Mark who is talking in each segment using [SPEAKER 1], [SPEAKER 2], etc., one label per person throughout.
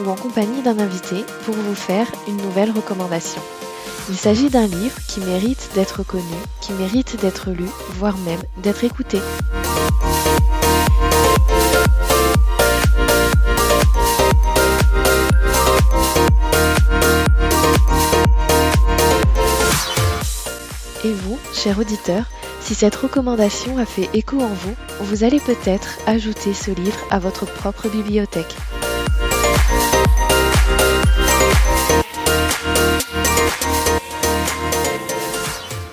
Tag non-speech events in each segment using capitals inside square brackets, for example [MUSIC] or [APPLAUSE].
[SPEAKER 1] Ou en compagnie d'un invité pour vous faire une nouvelle recommandation. Il s'agit d'un livre qui mérite d'être connu, qui mérite d'être lu, voire même d'être écouté. Et vous, cher auditeur, si cette recommandation a fait écho en vous, vous allez peut-être ajouter ce livre à votre propre bibliothèque.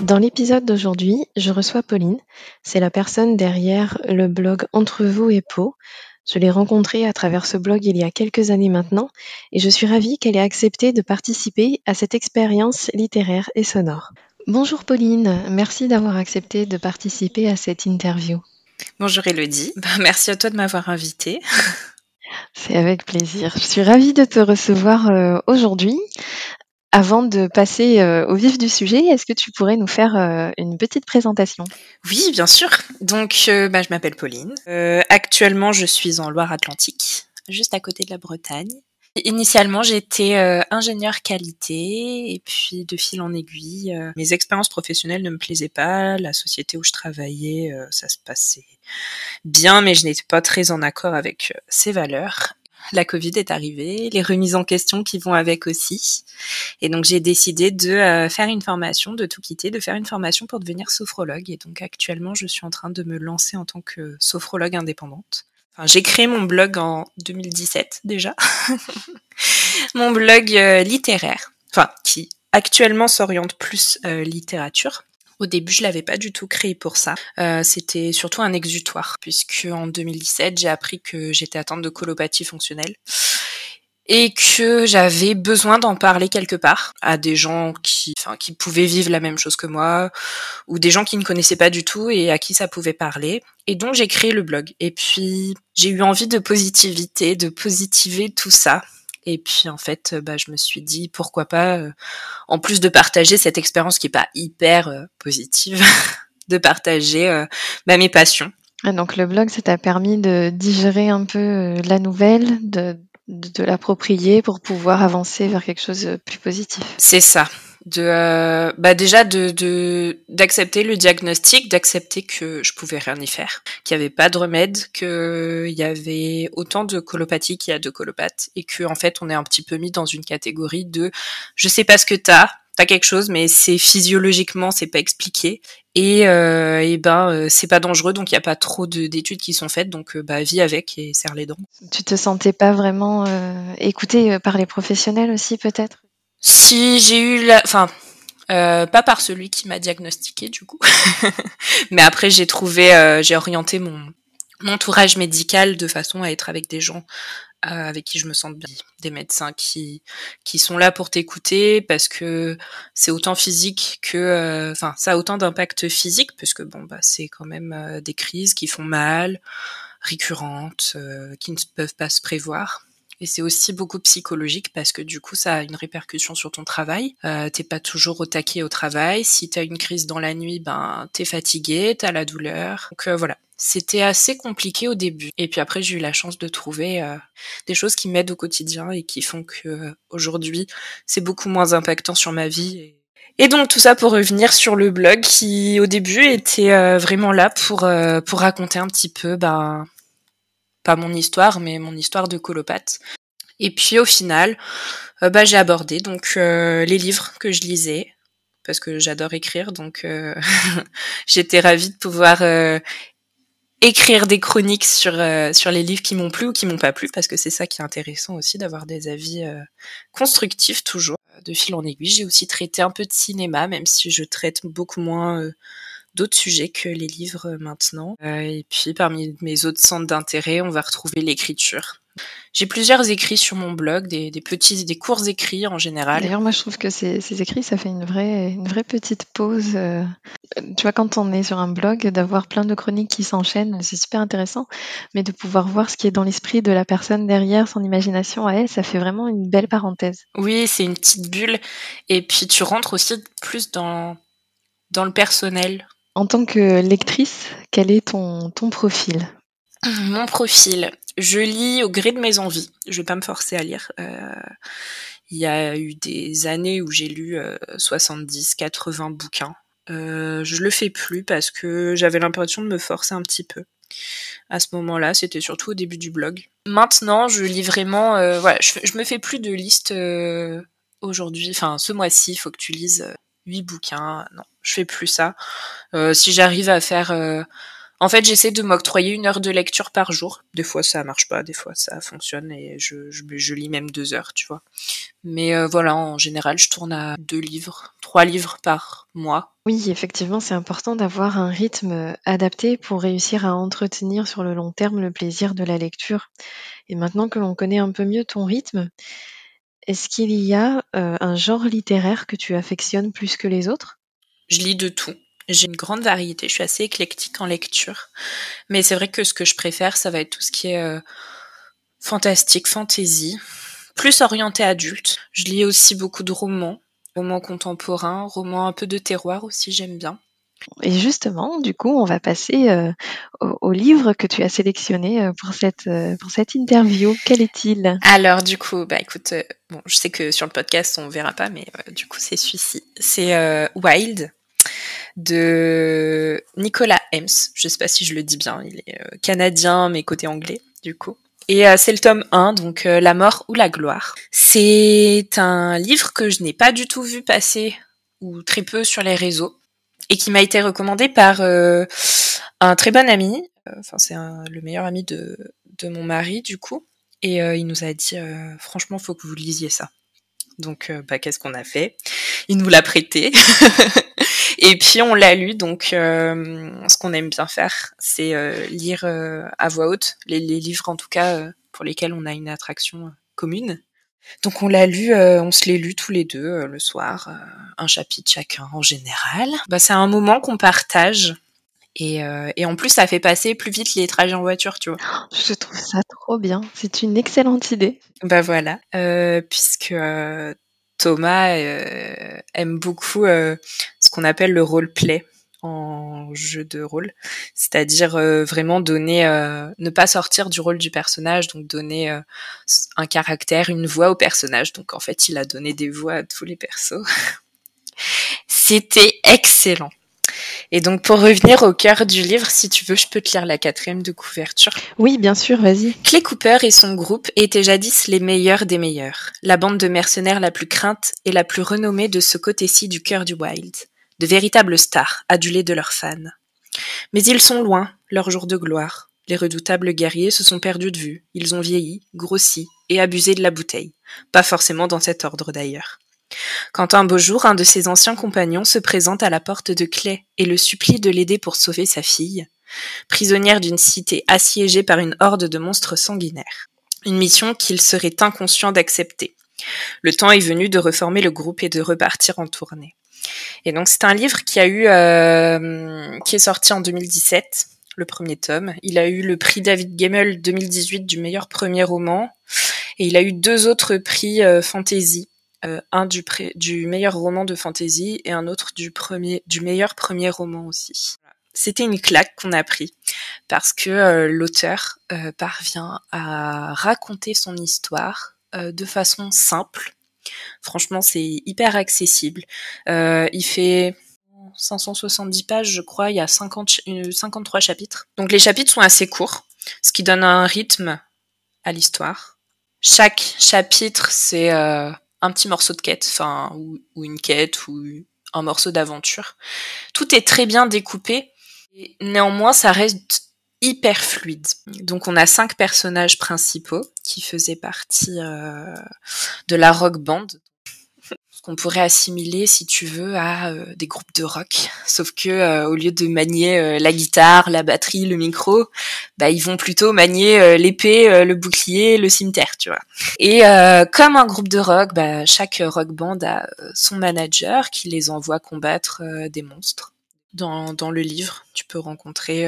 [SPEAKER 1] Dans l'épisode d'aujourd'hui, je reçois Pauline. C'est la personne derrière le blog Entre vous et Pau. Je l'ai rencontrée à travers ce blog il y a quelques années maintenant et je suis ravie qu'elle ait accepté de participer à cette expérience littéraire et sonore. Bonjour Pauline, merci d'avoir accepté de participer à cette interview.
[SPEAKER 2] Bonjour Elodie, [LAUGHS] bah, merci à toi de m'avoir invitée.
[SPEAKER 1] C'est avec plaisir. Je suis ravie de te recevoir euh, aujourd'hui. Avant de passer euh, au vif du sujet, est-ce que tu pourrais nous faire euh, une petite présentation?
[SPEAKER 2] Oui, bien sûr. Donc, euh, bah, je m'appelle Pauline. Actuellement, je suis en Loire-Atlantique, juste à côté de la Bretagne. Initialement, j'étais euh, ingénieur qualité et puis de fil en aiguille, mes expériences professionnelles ne me plaisaient pas. La société où je travaillais, ça se passait bien, mais je n'étais pas très en accord avec ses valeurs. La Covid est arrivée, les remises en question qui vont avec aussi. Et donc j'ai décidé de euh, faire une formation, de tout quitter, de faire une formation pour devenir sophrologue. Et donc actuellement, je suis en train de me lancer en tant que sophrologue indépendante. Enfin, j'ai créé mon blog en 2017 déjà. [LAUGHS] mon blog euh, littéraire, enfin qui actuellement s'oriente plus euh, littérature. Au début, je l'avais pas du tout créé pour ça. Euh, C'était surtout un exutoire, puisque en 2017, j'ai appris que j'étais atteinte de colopathie fonctionnelle et que j'avais besoin d'en parler quelque part à des gens qui, enfin, qui pouvaient vivre la même chose que moi, ou des gens qui ne connaissaient pas du tout et à qui ça pouvait parler. Et donc j'ai créé le blog. Et puis j'ai eu envie de positivité, de positiver tout ça. Et puis en fait, bah, je me suis dit pourquoi pas, euh, en plus de partager cette expérience qui est pas hyper euh, positive, [LAUGHS] de partager euh, bah, mes passions.
[SPEAKER 1] Ah, Donc le blog, ça t'a permis de digérer un peu euh, la nouvelle, de, de te l'approprier pour pouvoir avancer vers quelque chose de plus positif.
[SPEAKER 2] C'est ça. De, euh, bah déjà de d'accepter le diagnostic, d'accepter que je pouvais rien y faire, qu'il y avait pas de remède, qu'il y avait autant de colopathie qu'il y a de colopathes et que en fait on est un petit peu mis dans une catégorie de je sais pas ce que t'as, t'as quelque chose mais c'est physiologiquement c'est pas expliqué et, euh, et ben euh, c'est pas dangereux donc il y a pas trop de- d'études qui sont faites donc euh, bah vis avec et serre les dents.
[SPEAKER 1] Tu te sentais pas vraiment écoutée par les professionnels aussi peut-être?
[SPEAKER 2] Si j'ai eu la, enfin, euh, pas par celui qui m'a diagnostiqué du coup, [LAUGHS] mais après j'ai trouvé, euh, j'ai orienté mon, entourage médical de façon à être avec des gens euh, avec qui je me sens bien, des médecins qui qui sont là pour t'écouter parce que c'est autant physique que, enfin, ça a autant d'impact physique parce que bon bah c'est quand même des crises qui font mal, récurrentes, qui ne peuvent pas se prévoir. Et c'est aussi beaucoup psychologique parce que du coup, ça a une répercussion sur ton travail. Euh, t'es pas toujours au taquet au travail. Si t'as une crise dans la nuit, ben t'es fatigué, t'as la douleur. Donc euh, voilà, c'était assez compliqué au début. Et puis après, j'ai eu la chance de trouver euh, des choses qui m'aident au quotidien et qui font que euh, aujourd'hui, c'est beaucoup moins impactant sur ma vie. Et... et donc tout ça pour revenir sur le blog qui au début était euh, vraiment là pour euh, pour raconter un petit peu ben pas mon histoire, mais mon histoire de colopathe. Et puis au final, euh, bah, j'ai abordé donc euh, les livres que je lisais parce que j'adore écrire, donc euh, [LAUGHS] j'étais ravie de pouvoir écrire des chroniques sur sur les livres qui m'ont plu ou qui m'ont pas plu parce que c'est ça qui est intéressant aussi d'avoir des avis constructifs toujours. de fil en aiguille. J'ai aussi traité un peu de cinéma, même si je traite beaucoup moins d'autres sujets que les livres maintenant. et puis parmi mes autres centres d'intérêt, on va retrouver l'écriture. J'ai plusieurs écrits sur mon blog, des, petits, des courts écrits en général.
[SPEAKER 1] D'ailleurs, moi, je trouve que ces, écrits, ça fait une vraie, une vraie petite pause. Euh, tu vois, quand on est sur un blog, d'avoir plein de chroniques qui s'enchaînent, c'est super intéressant. Mais de pouvoir voir ce qui est dans l'esprit de la personne derrière, son imagination à elle, ça fait vraiment une belle parenthèse.
[SPEAKER 2] Oui, c'est une petite bulle. Et puis, tu rentres aussi plus dans, dans le personnel.
[SPEAKER 1] En tant que lectrice, quel est ton, profil?
[SPEAKER 2] Mon profil. Je lis au gré de mes envies. Je vais pas me forcer à lire. Euh, il y a eu des années où j'ai lu 70, euh, 80 bouquins. Euh, je le fais plus parce que j'avais l'impression de me forcer un petit peu. À ce moment-là, c'était surtout au début du blog. Maintenant, je lis vraiment. voilà, je, me fais plus de listes aujourd'hui. Enfin, ce mois-ci, il faut que tu lises 8 bouquins. Non, je fais plus ça. si j'arrive à faire en fait, j'essaie de m'octroyer une heure de lecture par jour. Des fois, ça marche pas, des fois, ça fonctionne et je, je, lis même deux heures, tu vois. Mais euh, voilà, en général, je tourne à deux livres, trois livres par mois.
[SPEAKER 1] Oui, effectivement, c'est important d'avoir un rythme adapté pour réussir à entretenir sur le long terme le plaisir de la lecture. Et maintenant que l'on connaît un peu mieux ton rythme, est-ce qu'il y a euh, un genre littéraire que tu affectionnes plus que les autres?
[SPEAKER 2] Je lis de tout. J'ai une grande variété, je suis assez éclectique en lecture. Mais c'est vrai que ce que je préfère, ça va être tout ce qui est euh, fantastique, fantasy, plus orienté adulte. Je lis aussi beaucoup de romans, romans contemporains, romans un peu de terroir aussi, j'aime bien.
[SPEAKER 1] Et justement, du coup, on va passer euh, au, livre que tu as sélectionné euh, pour cette pour cette interview. Quel est-il?
[SPEAKER 2] Alors, du coup, bah écoute, bon, je sais que sur le podcast on verra pas, mais du coup, c'est celui-ci. C'est Wild de Nicolas Hems. Je sais pas si je le dis bien, il est euh, canadien mais côté anglais du coup. Et euh, c'est le tome 1, donc euh, La mort ou la gloire. C'est un livre que je n'ai pas du tout vu passer ou très peu sur les réseaux et qui m'a été recommandé par un très bon ami. Enfin, c'est le meilleur ami de, de mon mari du coup. Et il nous a dit, franchement, faut que vous lisiez ça. Donc, bah, qu'est-ce qu'on a fait? Il nous l'a prêté. [LAUGHS] Et puis on l'a lu, donc euh, ce qu'on aime bien faire, c'est euh, lire euh, à voix haute les, livres en tout cas pour lesquels on a une attraction commune. Donc on l'a lu, on se l'est lu tous les deux le soir, un chapitre chacun en général. Bah, c'est un moment qu'on partage. Et, et, en plus, ça fait passer plus vite les trajets en voiture, tu vois.
[SPEAKER 1] Je trouve ça trop bien. C'est une excellente idée.
[SPEAKER 2] Bah voilà, puisque Thomas euh, aime beaucoup euh, ce qu'on appelle le role-play en jeu de rôle, c'est-à-dire euh, vraiment donner, ne pas sortir du rôle du personnage, donc donner un caractère, une voix au personnage. Donc en fait, il a donné des voix à tous les persos. [LAUGHS] C'était excellent. Et donc pour revenir au cœur du livre, si tu veux, je peux te lire la quatrième de couverture.
[SPEAKER 1] Oui, bien sûr, vas-y.
[SPEAKER 2] Clay Cooper et son groupe étaient jadis les meilleurs des meilleurs, la bande de mercenaires la plus crainte et la plus renommée de ce côté-ci du cœur du Wild, de véritables stars, adulés de leurs fans. Mais ils sont loin, leur jour de gloire. Les redoutables guerriers se sont perdus de vue, ils ont vieilli, grossi et abusé de la bouteille. Pas forcément dans cet ordre d'ailleurs. Quand un beau jour un de ses anciens compagnons se présente à la porte de Clay et le supplie de l'aider pour sauver sa fille, prisonnière d'une cité assiégée par une horde de monstres sanguinaires. Une mission qu'il serait inconscient d'accepter. Le temps est venu de reformer le groupe et de repartir en tournée. Et donc c'est un livre qui a eu euh, qui est sorti en 2017, le premier tome. Il a eu le prix David Gemmel 2018 du meilleur premier roman et il a eu deux autres prix euh, fantasy euh, un du, du meilleur roman de fantasy et un autre du, premier, du meilleur premier roman aussi. C'était une claque qu'on a pris parce que euh, l'auteur parvient à raconter son histoire de façon simple. Franchement, c'est hyper accessible. il fait 570 pages, je crois. Il y a 50, 53 chapitres. Donc les chapitres sont assez courts, ce qui donne un rythme à l'histoire. Chaque chapitre, c'est un petit morceau de quête, ou, une quête, ou un morceau d'aventure. Tout est très bien découpé, néanmoins, ça reste hyper fluide. Donc, on a cinq personnages principaux qui faisaient partie euh, de la rock band. qu'on pourrait assimiler, si tu veux, à euh, des groupes de rock. Sauf que euh, au lieu de manier la guitare, la batterie, le micro, bah ils vont plutôt manier l'épée, le bouclier, le cimetière, tu vois. Et comme un groupe de rock, bah, chaque rock band a son manager qui les envoie combattre des monstres. Dans, dans le livre, tu peux rencontrer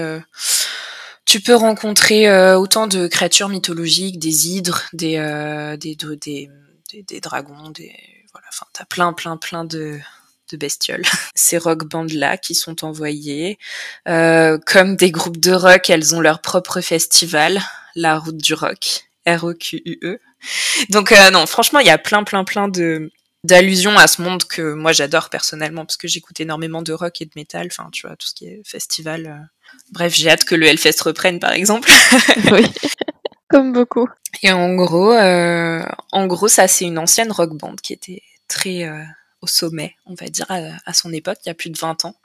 [SPEAKER 2] tu peux rencontrer autant de créatures mythologiques, des hydres, des, des, des, des, des dragons, des voilà, enfin, t'as plein, plein, plein de, de bestioles. [LAUGHS] Ces rock bands là qui sont envoyées, euh, comme des groupes de rock, elles ont leur propre festival, la route du rock, R-O-Q-U-E. Donc euh, non, franchement, il y a plein, plein, plein de d'allusions à ce monde que moi j'adore personnellement parce que j'écoute énormément de rock et de métal, enfin tu vois tout ce qui est festival. Euh. Bref, j'ai hâte que le Hellfest reprenne par exemple. [LAUGHS]
[SPEAKER 1] oui. Comme beaucoup.
[SPEAKER 2] Et en gros, euh, en gros, ça c'est une ancienne rock band qui était très euh, au sommet, on va dire, à, son époque, il y a plus de 20 ans.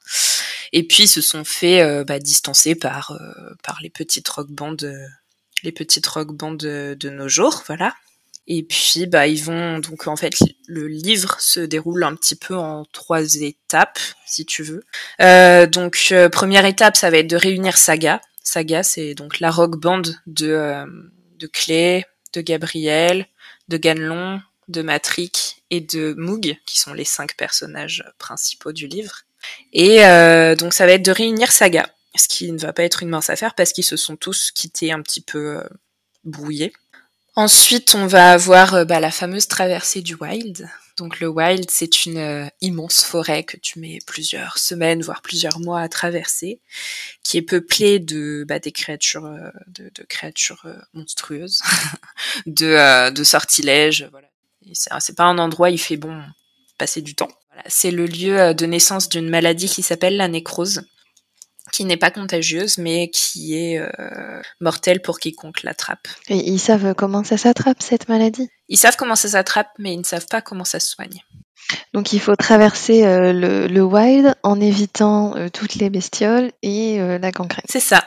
[SPEAKER 2] Et puis ils se sont fait euh, bah, distancer par euh, par les petites rock bands, les petites rock bands de, de, nos jours, voilà. Et puis bah ils vont donc en fait le livre se déroule un petit peu en trois étapes, si tu veux. donc première étape, ça va être de réunir Saga. Saga, c'est donc la rock band de de Clé, de Gabriel, de Ganlon, de Matrick et de Moog, qui sont les cinq personnages principaux du livre. Et euh, donc ça va être de réunir Saga, ce qui ne va pas être une mince affaire parce qu'ils se sont tous quittés un petit peu euh, brouillés. Ensuite, on va avoir euh, bah, la fameuse traversée du Wild, donc le wild, c'est une euh, immense forêt que tu mets plusieurs semaines, voire plusieurs mois à traverser, qui est peuplée de bah, des créatures, euh, de, créatures euh, monstrueuses, [LAUGHS] de, de sortilèges. Voilà. C'est pas un endroit où il fait bon passer du temps. C'est le lieu de naissance d'une maladie qui s'appelle la nécrose qui n'est pas contagieuse, mais qui est euh, mortelle pour quiconque l'attrape.
[SPEAKER 1] Et ils savent comment ça s'attrape, cette maladie?
[SPEAKER 2] Ils savent comment ça s'attrape, mais ils ne savent pas comment ça se soigne.
[SPEAKER 1] Donc il faut traverser euh, le, wild en évitant euh, toutes les bestioles et la gangrène.
[SPEAKER 2] C'est ça.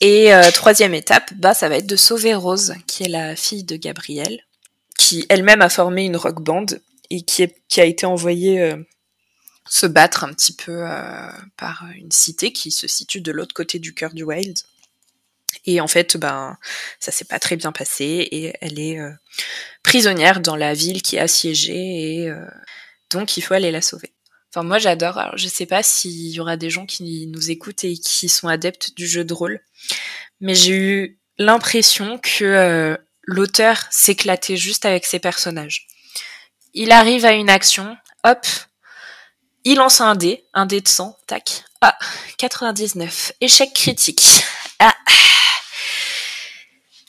[SPEAKER 2] Et troisième étape, bah, ça va être de sauver Rose, qui est la fille de Gabriel, qui elle-même a formé une rock band et qui, est, qui a été envoyée se battre un petit peu euh, par une cité qui se situe de l'autre côté du cœur du Wild. Et en fait, ben, ça s'est pas très bien passé et elle est euh, prisonnière dans la ville qui est assiégée et euh, donc il faut aller la sauver. Enfin, moi j'adore. Alors, je sais pas s'il y aura des gens qui nous écoutent et qui sont adeptes du jeu de rôle, mais j'ai eu l'impression que l'auteur s'éclatait juste avec ses personnages. Il arrive à une action, hop, il lance un dé, un dé de 100, tac. Ah, 99. Échec critique. Ah.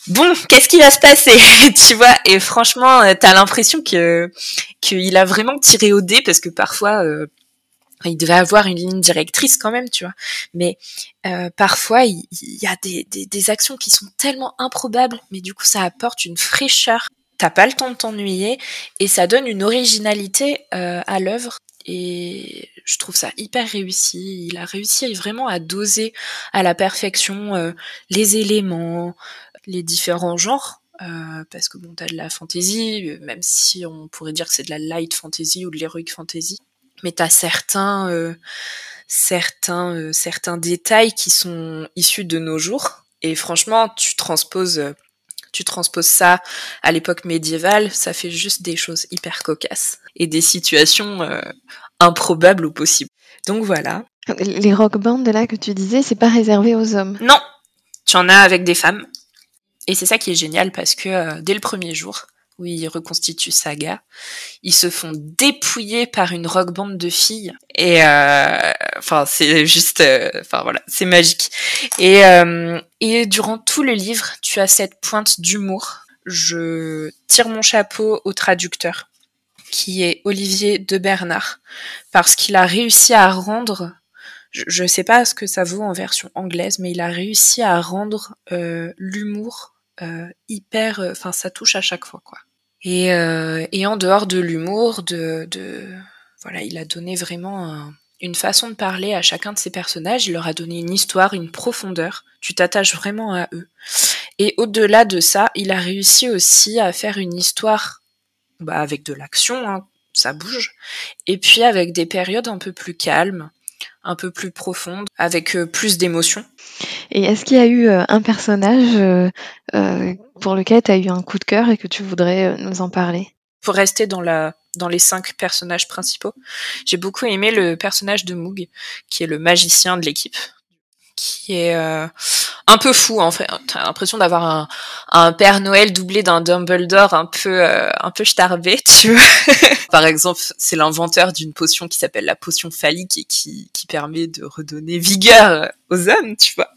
[SPEAKER 2] Bon, qu'est-ce qui va se passer? [LAUGHS] Tu vois Et franchement, euh, t'as l'impression que qu'il a vraiment tiré au dé parce que parfois euh, il devait avoir une ligne directrice quand même, tu vois. Mais euh, parfois, il, y a des, des, actions qui sont tellement improbables, mais du coup, ça apporte une fraîcheur. T'as pas le temps de t'ennuyer et ça donne une originalité à l'œuvre et je trouve ça hyper réussi. Il a réussi vraiment à doser à la perfection euh, les éléments, les différents genres. Euh, parce que bon, t'as de la fantasy, même si on pourrait dire que c'est de la light fantasy ou de l'heroic fantasy, mais t'as certains, euh, certains, certains détails qui sont issus de nos jours. Et franchement, tu transposes tu transposes ça à l'époque médiévale, ça fait juste des choses hyper cocasses et des situations euh, improbables ou possibles. Donc voilà.
[SPEAKER 1] Les rock bands là que tu disais, c'est pas réservé aux hommes.
[SPEAKER 2] Non, tu en as avec des femmes. Et c'est ça qui est génial parce que euh, dès le premier jour, où ils reconstituent Saga. Ils se font dépouiller par une rock band de filles et euh, enfin c'est juste, euh, enfin voilà, c'est magique. Et et durant tout le livre, tu as cette pointe d'humour. Je tire mon chapeau au traducteur qui est Olivier de Bernard parce qu'il a réussi à rendre je ne sais pas ce que ça vaut en version anglaise, mais il a réussi à rendre l'humour hyper, enfin ça touche à chaque fois quoi. Et, euh, en dehors de l'humour, de, voilà, il a donné vraiment une façon de parler à chacun de ses personnages. Il leur a donné une histoire, une profondeur. Tu t'attaches vraiment à eux. Et au-delà de ça, il a réussi aussi à faire une histoire bah, avec de l'action. Hein. ça bouge. Et puis avec des périodes un peu plus calmes, un peu plus profondes, avec plus d'émotions.
[SPEAKER 1] Et est-ce qu'il y a eu un personnage pour lequel tu as eu un coup de cœur et que tu voudrais nous en parler?
[SPEAKER 2] Pour rester dans la dans les cinq personnages principaux, j'ai beaucoup aimé le personnage de Moog, qui est le magicien de l'équipe, qui est euh, un peu fou en fait. T'as l'impression d'avoir un, un, Père Noël doublé d'un Dumbledore un peu euh, un peu starbé, [LAUGHS] tu vois. Par exemple, c'est l'inventeur d'une potion qui s'appelle la potion phallique et qui, qui permet de redonner vigueur aux hommes, tu vois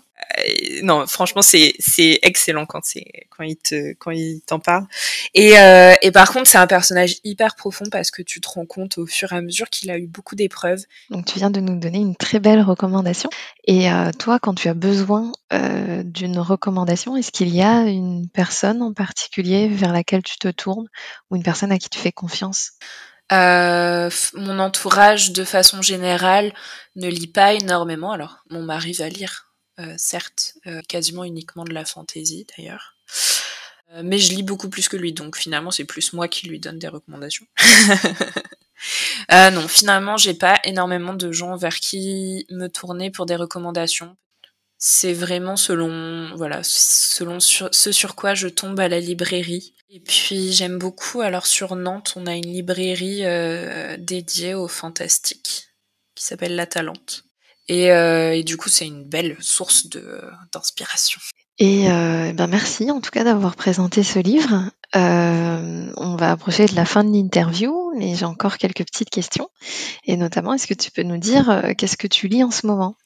[SPEAKER 2] non, franchement, c'est c'est excellent quand c'est quand il te quand il t'en parle. Et euh, et par contre, c'est un personnage hyper profond parce que tu te rends compte au fur et à mesure qu'il a eu beaucoup d'épreuves.
[SPEAKER 1] Donc tu viens de nous donner une très belle recommandation. Et euh, toi, quand tu as besoin euh, d'une recommandation, est-ce qu'il y a une personne en particulier vers laquelle tu te tournes ou une personne à qui tu fais confiance?
[SPEAKER 2] Euh, mon entourage, de façon générale, ne lit pas énormément. Alors, mon mari va lire euh, certes, euh, quasiment uniquement de la fantaisie d'ailleurs. Euh, mais je lis beaucoup plus que lui, donc finalement c'est plus moi qui lui donne des recommandations. [LAUGHS] non, finalement j'ai pas énormément de gens vers qui me tourner pour des recommandations. C'est vraiment selon voilà selon ce sur quoi je tombe à la librairie. Et puis j'aime beaucoup alors sur Nantes on a une librairie dédiée au fantastique qui s'appelle La Talente. Euh, et, du coup, c'est une belle source d'inspiration.
[SPEAKER 1] Et euh, ben merci en tout cas d'avoir présenté ce livre. Euh, on va approcher de la fin de l'interview, mais j'ai encore quelques petites questions. Et notamment, est-ce que tu peux nous dire qu'est-ce que tu lis en ce moment?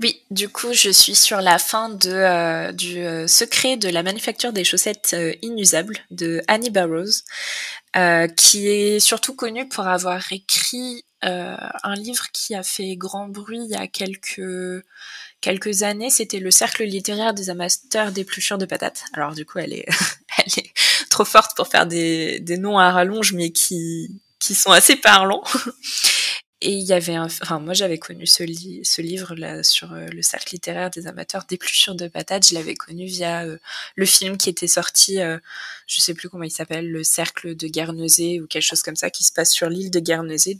[SPEAKER 2] Oui, du coup, je suis sur la fin de, du secret de la manufacture des chaussettes inusables de Annie Barrows, qui est surtout connue pour avoir écrit euh, un livre qui a fait grand bruit il y a quelques quelques années, c'était le cercle littéraire des amateurs d'épluchures de patates. Alors du coup, elle est [LAUGHS] elle est trop forte pour faire des, des noms à rallonge, mais qui qui sont assez parlants. [LAUGHS] Et il y avait un, enfin moi j'avais connu ce, livre là sur euh, le cercle littéraire des amateurs d'épluchures de patates. Je l'avais connu via euh, le film qui était sorti, je sais plus comment il s'appelle, le cercle de Guernesey ou quelque chose comme ça, qui se passe sur l'île de Guernesey.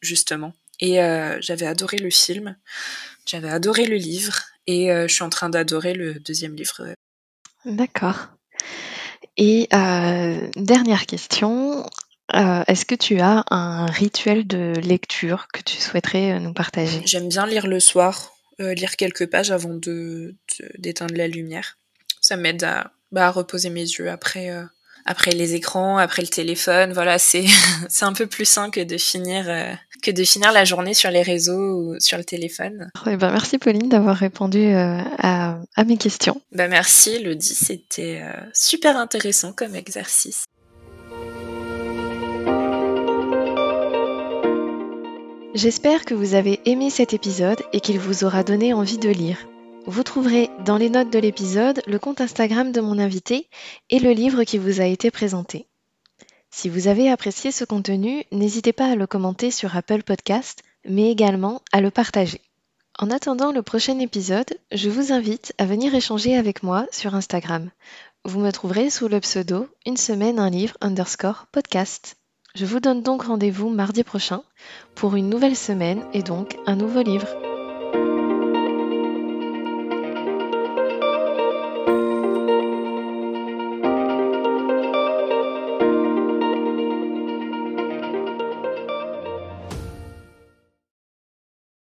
[SPEAKER 2] Justement. Et euh, j'avais adoré le film, j'avais adoré le livre, et euh, je suis en train d'adorer le deuxième livre.
[SPEAKER 1] D'accord. Et euh, dernière question, est-ce que tu as un rituel de lecture que tu souhaiterais nous partager?
[SPEAKER 2] J'aime bien lire le soir, lire quelques pages avant de d'éteindre la lumière. Ça m'aide à, bah, à, reposer mes yeux après après les écrans, après le téléphone. Voilà, c'est [LAUGHS] c'est un peu plus sain que de finir que de finir la journée sur les réseaux ou sur le téléphone.
[SPEAKER 1] Eh ben, merci Pauline d'avoir répondu euh, à, à, mes questions.
[SPEAKER 2] Ben merci Lodi, c'était euh, super intéressant comme exercice.
[SPEAKER 1] J'espère que vous avez aimé cet épisode et qu'il vous aura donné envie de lire. Vous trouverez dans les notes de l'épisode le compte Instagram de mon invité et le livre qui vous a été présenté. Si vous avez apprécié ce contenu, n'hésitez pas à le commenter sur Apple Podcast, mais également à le partager. En attendant le prochain épisode, je vous invite à venir échanger avec moi sur Instagram. Vous me trouverez sous le pseudo une semaine un livre underscore podcast. Je vous donne donc rendez-vous mardi prochain pour une nouvelle semaine et donc un nouveau livre.